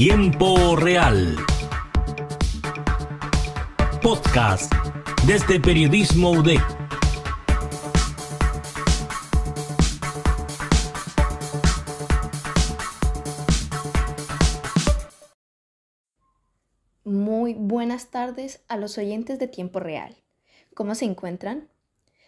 Tiempo Real. Podcast desde Periodismo UDEC. Muy buenas tardes a los oyentes de Tiempo Real. ¿Cómo se encuentran?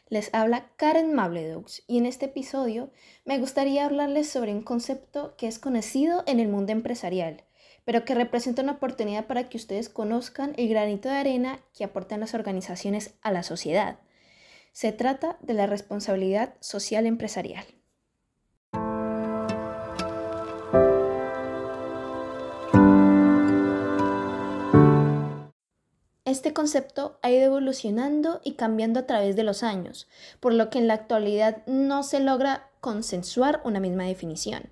Les habla Karen Mabledux y en este episodio me gustaría hablarles sobre un concepto que es conocido en el mundo empresarial, pero que representa una oportunidad para que ustedes conozcan el granito de arena que aportan las organizaciones a la sociedad. Se trata de la responsabilidad social empresarial. Este concepto ha ido evolucionando y cambiando a través de los años, por lo que en la actualidad no se logra consensuar una misma definición.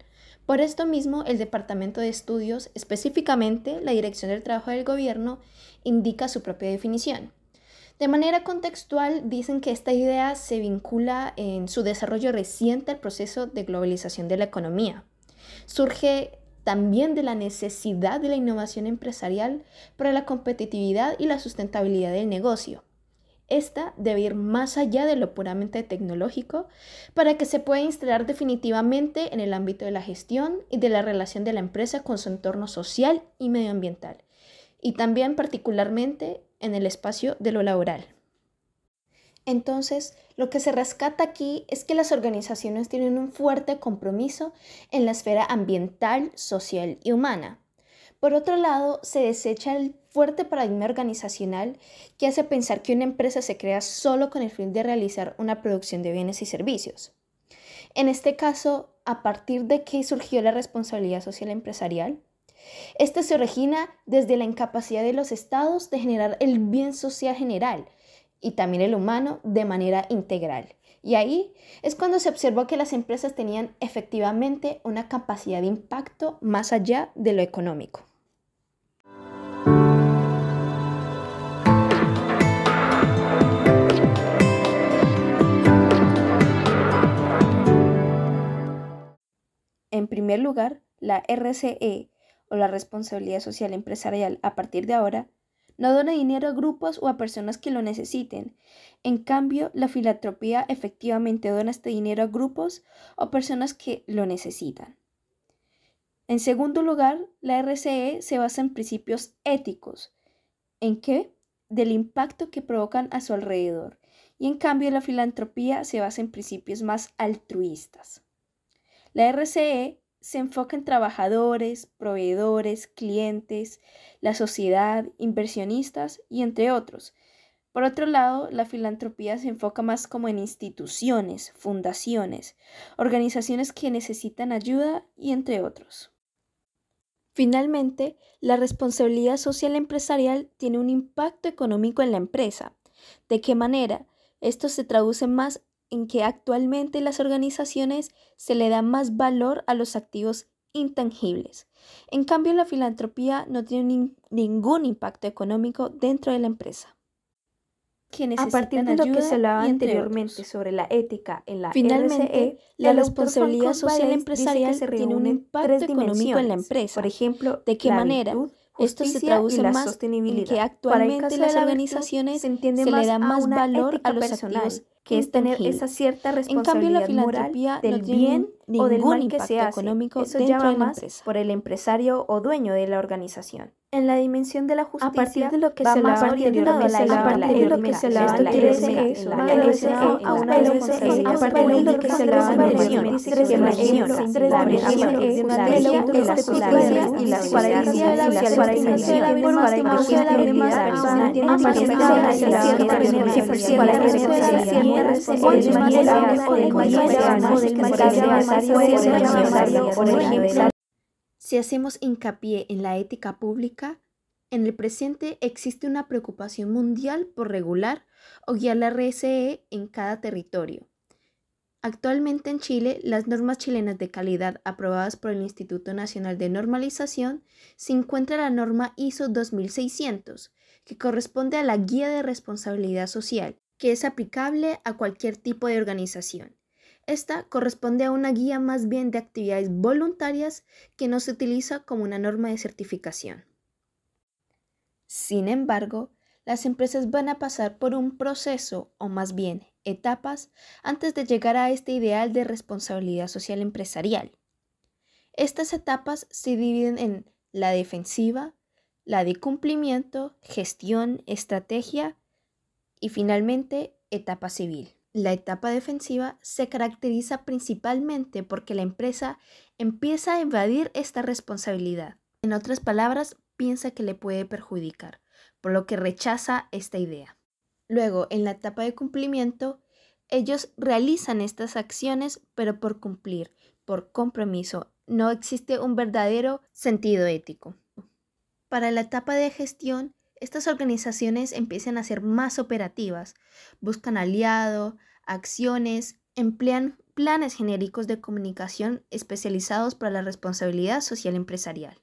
Por esto mismo, el Departamento de Estudios, específicamente la Dirección del Trabajo del Gobierno, indica su propia definición. De manera contextual, dicen que esta idea se vincula en su desarrollo reciente al proceso de globalización de la economía. Surge también de la necesidad de la innovación empresarial para la competitividad y la sustentabilidad del negocio. Esta debe ir más allá de lo puramente tecnológico para que se pueda instalar definitivamente en el ámbito de la gestión y de la relación de la empresa con su entorno social y medioambiental, y también particularmente en el espacio de lo laboral. Entonces, lo que se rescata aquí es que las organizaciones tienen un fuerte compromiso en la esfera ambiental, social y humana. Por otro lado, se desecha el fuerte paradigma organizacional que hace pensar que una empresa se crea solo con el fin de realizar una producción de bienes y servicios. En este caso, ¿a partir de qué surgió la responsabilidad social empresarial? Esta se origina desde la incapacidad de los estados de generar el bien social general, y también el humano de manera integral. Y ahí es cuando se observó que las empresas tenían efectivamente una capacidad de impacto más allá de lo económico. En primer lugar, la RCE o la responsabilidad social empresarial a partir de ahora no dona dinero a grupos o a personas que lo necesiten. En cambio, la filantropía efectivamente dona este dinero a grupos o personas que lo necesitan. En segundo lugar, la RCE se basa en principios éticos. ¿En qué? Del impacto que provocan a su alrededor. Y en cambio, la filantropía se basa en principios más altruistas. La RCE se enfoca en trabajadores, proveedores, clientes, la sociedad, inversionistas y entre otros. Por otro lado, la filantropía se enfoca más como en instituciones, fundaciones, organizaciones que necesitan ayuda y entre otros. Finalmente, la responsabilidad social empresarial tiene un impacto económico en la empresa. ¿De qué manera? Esto se traduce más en que actualmente las organizaciones se le da más valor a los activos intangibles. En cambio, la filantropía no tiene ningún impacto económico dentro de la empresa. a partir de lo que se hablaba anteriormente sobre la ética en la Finalmente, la responsabilidad social empresarial tiene un impacto económico en la empresa. Por ejemplo, ¿de qué manera? Esto se traduce más en que actualmente las organizaciones se, se le da más valor a los activos que es tener esa cierta responsabilidad en cambio, la moral del bien o del mal que se hace. Económico Eso llama más por el empresario o dueño de la organización. En la dimensión de la justicia, a partir de lo que se más a partir de lo que se a partir de lo que se lava esto quiere decir eso, la la a partir de lo que se la la de la y la la por la a partir de la si hacemos hincapié en la ética pública, en el presente existe una preocupación mundial por regular o guiar la RSE en cada territorio. Actualmente en Chile, las normas chilenas de calidad aprobadas por el Instituto Nacional de Normalización se encuentra la norma ISO 2600, que corresponde a la Guía de Responsabilidad Social, que es aplicable a cualquier tipo de organización. Esta corresponde a una guía más bien de actividades voluntarias que no se utiliza como una norma de certificación. Sin embargo, las empresas van a pasar por un proceso, o más bien etapas, antes de llegar a este ideal de responsabilidad social empresarial. Estas etapas se dividen en la defensiva, la de cumplimiento, gestión, estrategia y finalmente etapa civil. La etapa defensiva se caracteriza principalmente porque la empresa empieza a evadir esta responsabilidad. En otras palabras, piensa que le puede perjudicar, por lo que rechaza esta idea. Luego, en la etapa de cumplimiento, ellos realizan estas acciones, pero por cumplir, por compromiso. No existe un verdadero sentido ético. Para la etapa de gestión, estas organizaciones empiezan a ser más operativas, buscan aliados, acciones, emplean planes genéricos de comunicación especializados para la responsabilidad social empresarial.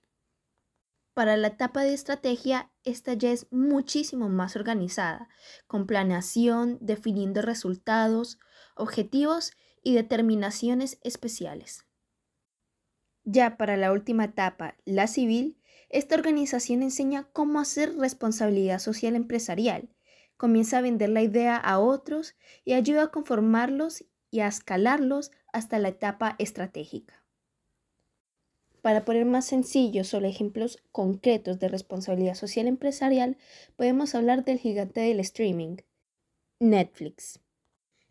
Para la etapa de estrategia, esta ya es muchísimo más organizada, con planeación, definiendo resultados, objetivos y determinaciones especiales. Ya para la última etapa, la civil, esta organización enseña cómo hacer responsabilidad social empresarial, comienza a vender la idea a otros y ayuda a conformarlos y a escalarlos hasta la etapa estratégica. Para poner más sencillos solo ejemplos concretos de responsabilidad social empresarial, podemos hablar del gigante del streaming, Netflix.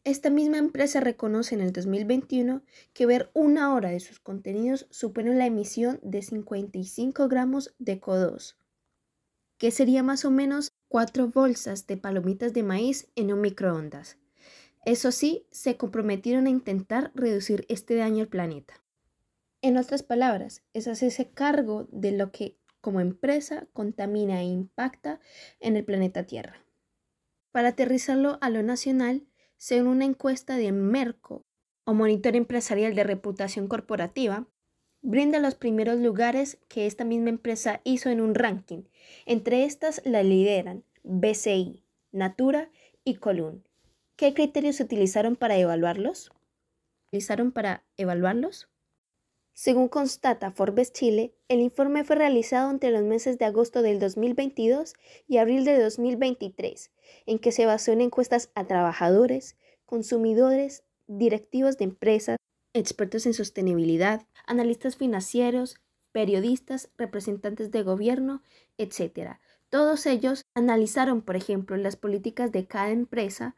Esta misma empresa reconoce en el 2021 que ver una hora de sus contenidos supone la emisión de 55 gramos de CO2, que sería más o menos cuatro bolsas de palomitas de maíz en un microondas. Eso sí, se comprometieron a intentar reducir este daño al planeta. En otras palabras, es hacerse cargo de lo que como empresa contamina e impacta en el planeta Tierra. Para aterrizarlo a lo nacional, según una encuesta de Merco o Monitor Empresarial de Reputación Corporativa, brinda los primeros lugares que esta misma empresa hizo en un ranking. Entre estas la lideran BCI, Natura y Colun. ¿Qué criterios se utilizaron para evaluarlos? ¿Utilizaron para evaluarlos? Según constata Forbes Chile, el informe fue realizado entre los meses de agosto del 2022 y abril de 2023, en que se basó en encuestas a trabajadores, consumidores, directivos de empresas, expertos en sostenibilidad, analistas financieros, periodistas, representantes de gobierno, etc. Todos ellos analizaron, por ejemplo, las políticas de cada empresa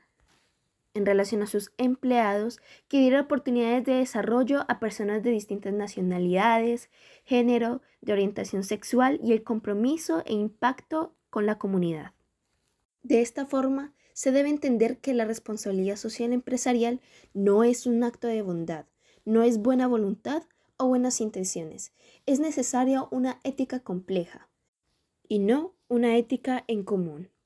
en relación a sus empleados que diera oportunidades de desarrollo a personas de distintas nacionalidades, género, de orientación sexual y el compromiso e impacto con la comunidad. De esta forma, se debe entender que la responsabilidad social empresarial no es un acto de bondad, no es buena voluntad o buenas intenciones. Es necesaria una ética compleja y no una ética en común.